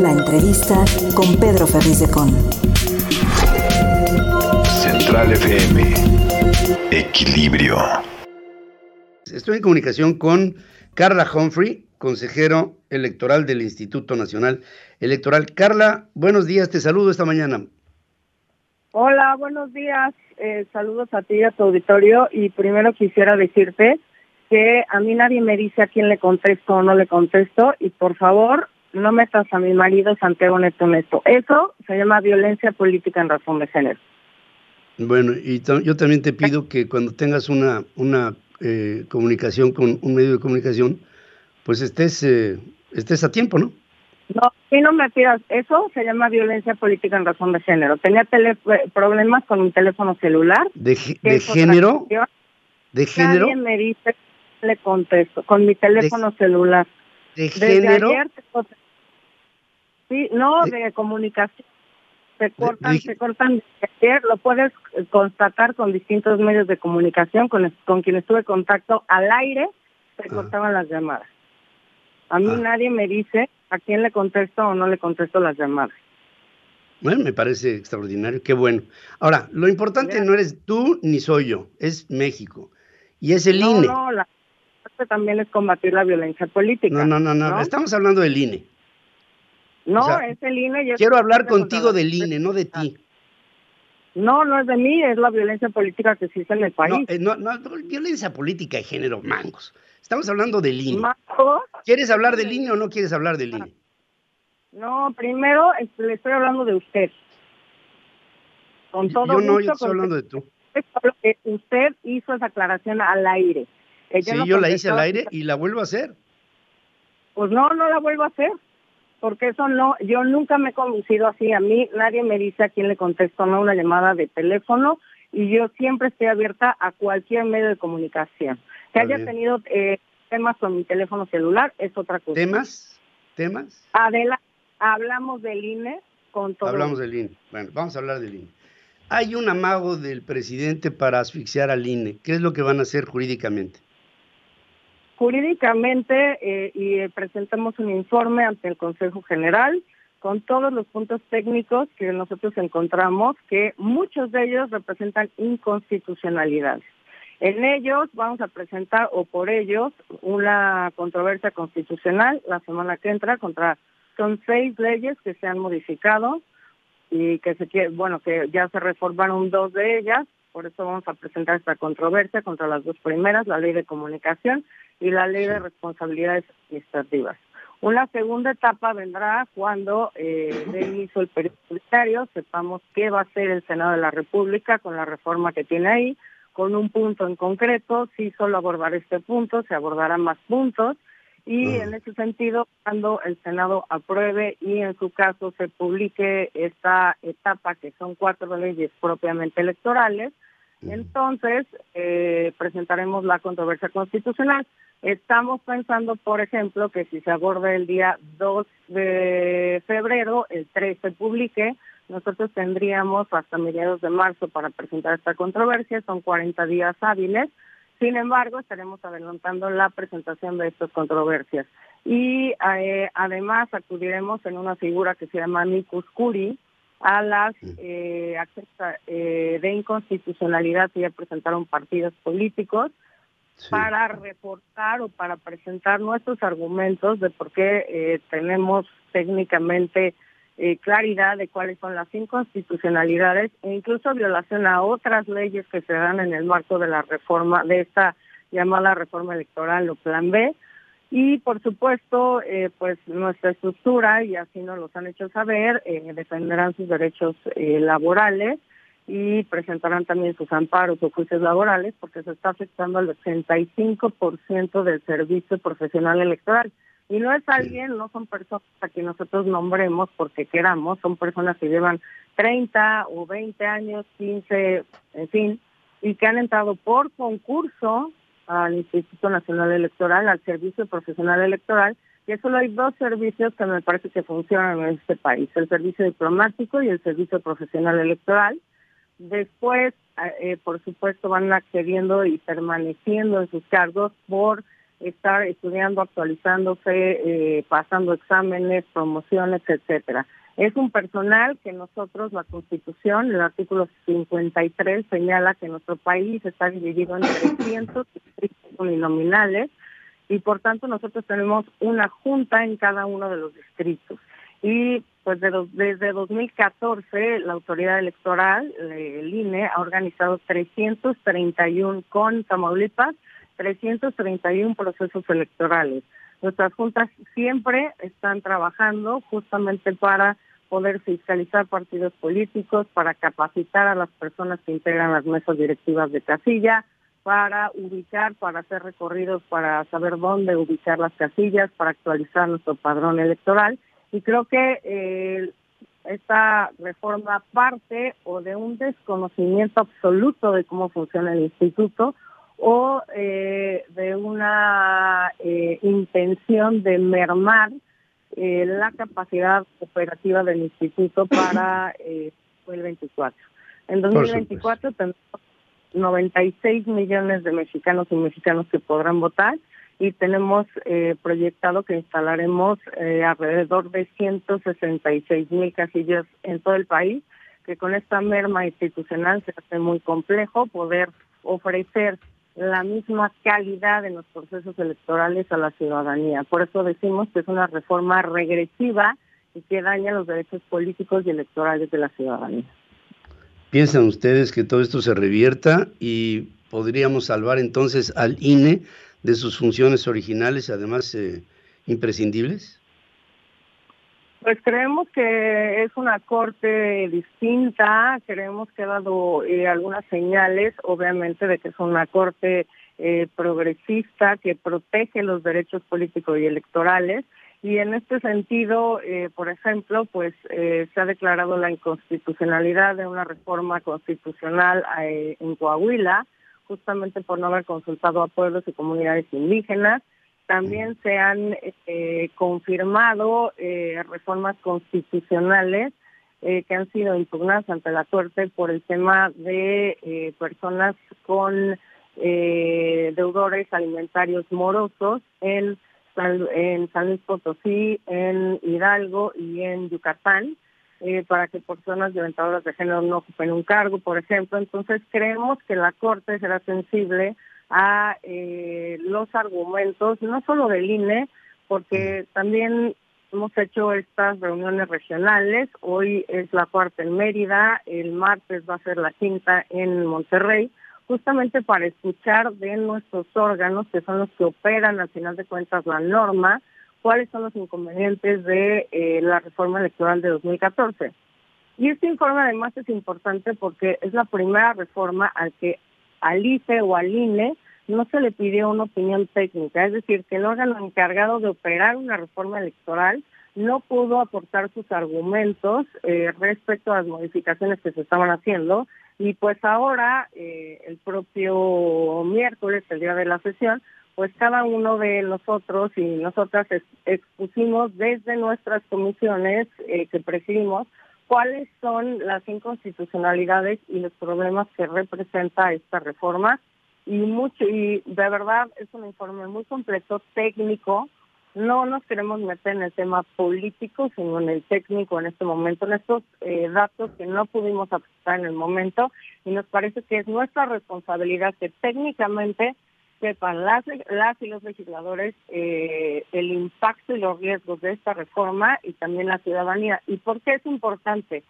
La entrevista con Pedro Ferriz de Con. Central FM. Equilibrio. Estoy en comunicación con Carla Humphrey, consejero electoral del Instituto Nacional Electoral. Carla, buenos días, te saludo esta mañana. Hola, buenos días. Eh, saludos a ti y a tu auditorio. Y primero quisiera decirte que a mí nadie me dice a quién le contesto o no le contesto. Y por favor, no metas a mi marido Santiago Neto Neto. Eso se llama violencia política en razón de género. Bueno, y yo también te pido que cuando tengas una, una eh, comunicación con un medio de comunicación, pues estés, eh, estés a tiempo, ¿no? No, si no me pidas eso, se llama violencia política en razón de género. Tenía tele- problemas con mi teléfono celular. ¿De, género? ¿De género? Nadie me dice, le contesto, con mi teléfono celular. ¿De Desde género? ayer. Sí, no, De- de, comunicación. Se cortan, de- se cortan. lo puedes eh, constatar con distintos medios de comunicación con, con quienes tuve contacto al aire, se Ah. cortaban las llamadas. A mí Ah. nadie me dice a quién le contesto o no le contesto las llamadas. Bueno, me parece extraordinario, qué bueno. Ahora, lo importante Mira. no eres tú ni soy yo, es México. Y es el no, INE. no, la parte también es combatir la violencia política. No, no, no, no, ¿no? estamos hablando del INE. No, o sea, es el INE. Quiero hablar contigo del INE, no de ti. No, no es de mí, es la violencia política que existe en el país. No, eh, no, no, no, violencia política de género, mangos. Estamos hablando del INE. ¿Quieres hablar del INE o no quieres hablar del INE? No, primero le estoy hablando de usted. Con todo yo no, gusto, yo estoy hablando de tú. usted hizo esa aclaración al aire. Sí, no yo la hice al aire y la vuelvo a hacer. Pues no, no la vuelvo a hacer. Porque eso no, yo nunca me he conducido así. A mí nadie me dice a quién le contesto no una llamada de teléfono y yo siempre estoy abierta a cualquier medio de comunicación. Que haya bien. tenido eh, temas con mi teléfono celular es otra cosa. ¿Temas? ¿Temas? Adela, hablamos del INE con todo. Hablamos del INE. Bueno, vamos a hablar del INE. Hay un amago del presidente para asfixiar al INE. ¿Qué es lo que van a hacer jurídicamente? Jurídicamente, eh, y eh, presentamos un informe ante el Consejo General con todos los puntos técnicos que nosotros encontramos, que muchos de ellos representan inconstitucionalidades. En ellos vamos a presentar, o por ellos, una controversia constitucional la semana que entra contra, son seis leyes que se han modificado y que se bueno, que ya se reformaron dos de ellas, por eso vamos a presentar esta controversia contra las dos primeras, la ley de comunicación y la ley de responsabilidades administrativas. Una segunda etapa vendrá cuando eh, dé inicio el periodo sepamos qué va a hacer el Senado de la República con la reforma que tiene ahí, con un punto en concreto, si solo abordar este punto, se abordarán más puntos, y en ese sentido, cuando el Senado apruebe y en su caso se publique esta etapa, que son cuatro leyes propiamente electorales, entonces eh, presentaremos la controversia constitucional. Estamos pensando, por ejemplo, que si se aborda el día 2 de febrero, el 3 se publique, nosotros tendríamos hasta mediados de marzo para presentar esta controversia, son 40 días hábiles. Sin embargo, estaremos adelantando la presentación de estas controversias. Y eh, además acudiremos en una figura que se llama amicus curi a las eh, eh, de inconstitucionalidad que ya presentaron partidos políticos para reportar o para presentar nuestros argumentos de por qué eh, tenemos técnicamente eh, claridad de cuáles son las inconstitucionalidades e incluso violación a otras leyes que se dan en el marco de la reforma, de esta llamada reforma electoral o plan B. Y por supuesto, eh, pues nuestra estructura, y así nos los han hecho saber, defenderán sus derechos laborales y presentarán también sus amparos o juicios laborales porque se está afectando al 85% del servicio profesional electoral. Y no es alguien, no son personas a que nosotros nombremos porque queramos, son personas que llevan 30 o 20 años, 15, en fin, y que han entrado por concurso al Instituto Nacional Electoral, al Servicio Profesional Electoral, y solo hay dos servicios que me parece que funcionan en este país, el servicio diplomático y el servicio profesional electoral. Después, eh, por supuesto, van accediendo y permaneciendo en sus cargos por estar estudiando, actualizándose, eh, pasando exámenes, promociones, etcétera. Es un personal que nosotros, la Constitución, el artículo 53 señala que nuestro país está dividido en 300 distritos uninominales y por tanto nosotros tenemos una junta en cada uno de los distritos. Y pues desde 2014 la autoridad electoral, el INE, ha organizado 331 con Tamaulipas, 331 procesos electorales. Nuestras juntas siempre están trabajando justamente para poder fiscalizar partidos políticos, para capacitar a las personas que integran las mesas directivas de casilla, para ubicar, para hacer recorridos, para saber dónde ubicar las casillas, para actualizar nuestro padrón electoral y creo que eh, esta reforma parte o de un desconocimiento absoluto de cómo funciona el instituto o eh, de una eh, intención de mermar la capacidad operativa del instituto para el 2024. En 2024 tenemos 96 millones de mexicanos y mexicanos que podrán votar y tenemos eh, proyectado que instalaremos eh, alrededor de 166 mil casillas en todo el país, que con esta merma institucional se hace muy complejo poder ofrecer la misma calidad en los procesos electorales a la ciudadanía. Por eso decimos que es una reforma regresiva y que daña los derechos políticos y electorales de la ciudadanía. ¿Piensan ustedes que todo esto se revierta y podríamos salvar entonces al INE de sus funciones originales, además eh, imprescindibles? Pues creemos que es una corte distinta, creemos que ha dado eh, algunas señales, obviamente, de que es una corte eh, progresista que protege los derechos políticos y electorales. Y en este sentido, por ejemplo, pues se ha declarado la inconstitucionalidad de una reforma constitucional en Coahuila, justamente por no haber consultado a pueblos y comunidades indígenas. También se han eh, confirmado eh, reformas constitucionales eh, que han sido impugnadas ante la Corte por el tema de personas con deudores alimentarios morosos en, en San Luis Potosí, en Hidalgo y en Yucatán. Eh, para que personas violentadoras de género no ocupen un cargo, por ejemplo. Entonces creemos que la Corte será sensible a eh, los argumentos, no solo del INE, porque también hemos hecho estas reuniones regionales, hoy es la cuarta en Mérida, el martes va a ser la quinta en Monterrey, justamente para escuchar de nuestros órganos, que son los que operan al final de cuentas la norma, cuáles son los inconvenientes de eh, la reforma electoral de 2014. Y este informe además es importante porque es la primera reforma al que al IFE o al INE no se le pidió una opinión técnica, es decir, que el órgano encargado de operar una reforma electoral no pudo aportar sus argumentos eh, respecto a las modificaciones que se estaban haciendo y pues ahora, eh, el propio miércoles, el día de la sesión, pues cada uno de nosotros y nosotras expusimos desde nuestras comisiones eh, que presidimos cuáles son las inconstitucionalidades y los problemas que representa esta reforma y mucho y de verdad es un informe muy completo técnico no nos queremos meter en el tema político sino en el técnico en este momento en estos eh, datos que no pudimos aceptar en el momento y nos parece que es nuestra responsabilidad que técnicamente sepan las, las y los legisladores eh, el impacto y los riesgos de esta reforma y también la ciudadanía. ¿Y por qué es importante?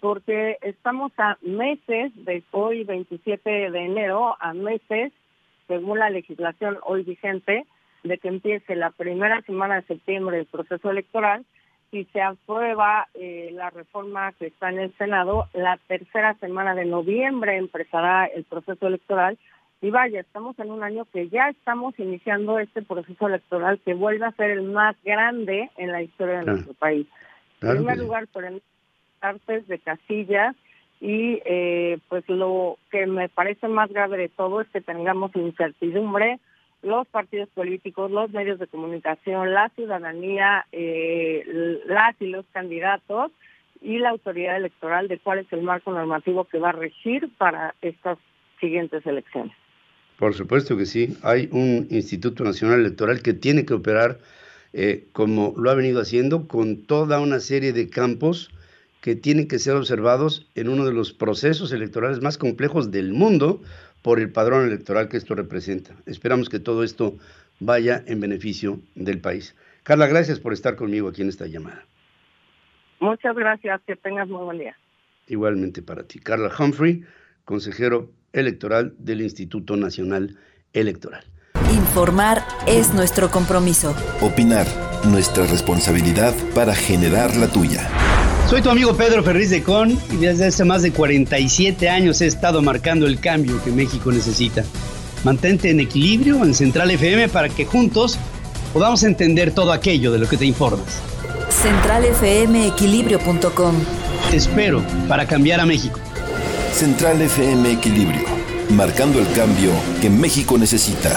Porque estamos a meses de hoy, 27 de enero, a meses, según la legislación hoy vigente, de que empiece la primera semana de septiembre el proceso electoral. Si se aprueba eh, la reforma que está en el Senado, la tercera semana de noviembre empezará el proceso electoral y vaya, estamos en un año que ya estamos iniciando este proceso electoral que vuelve a ser el más grande en la historia de nuestro país. en primer lugar, por el artes de casillas y eh, pues lo que me parece más grave de todo es que tengamos incertidumbre los partidos políticos, los medios de comunicación, la ciudadanía, eh, las y los candidatos y la autoridad electoral de cuál es el marco normativo que va a regir para estas siguientes elecciones. Por supuesto que sí. Hay un Instituto Nacional Electoral que tiene que operar eh, como lo ha venido haciendo con toda una serie de campos que tienen que ser observados en uno de los procesos electorales más complejos del mundo por el padrón electoral que esto representa. Esperamos que todo esto vaya en beneficio del país. Carla, gracias por estar conmigo aquí en esta llamada. Muchas gracias, que tengas muy buen día. Igualmente para ti. Carla Humphrey, consejero electoral del Instituto Nacional Electoral. Informar es nuestro compromiso. Opinar, nuestra responsabilidad para generar la tuya. Soy tu amigo Pedro Ferriz de Con y desde hace más de 47 años he estado marcando el cambio que México necesita. Mantente en equilibrio en Central FM para que juntos podamos entender todo aquello de lo que te informas. CentralFMEquilibrio.com Te espero para cambiar a México. Central FM Equilibrio, marcando el cambio que México necesita.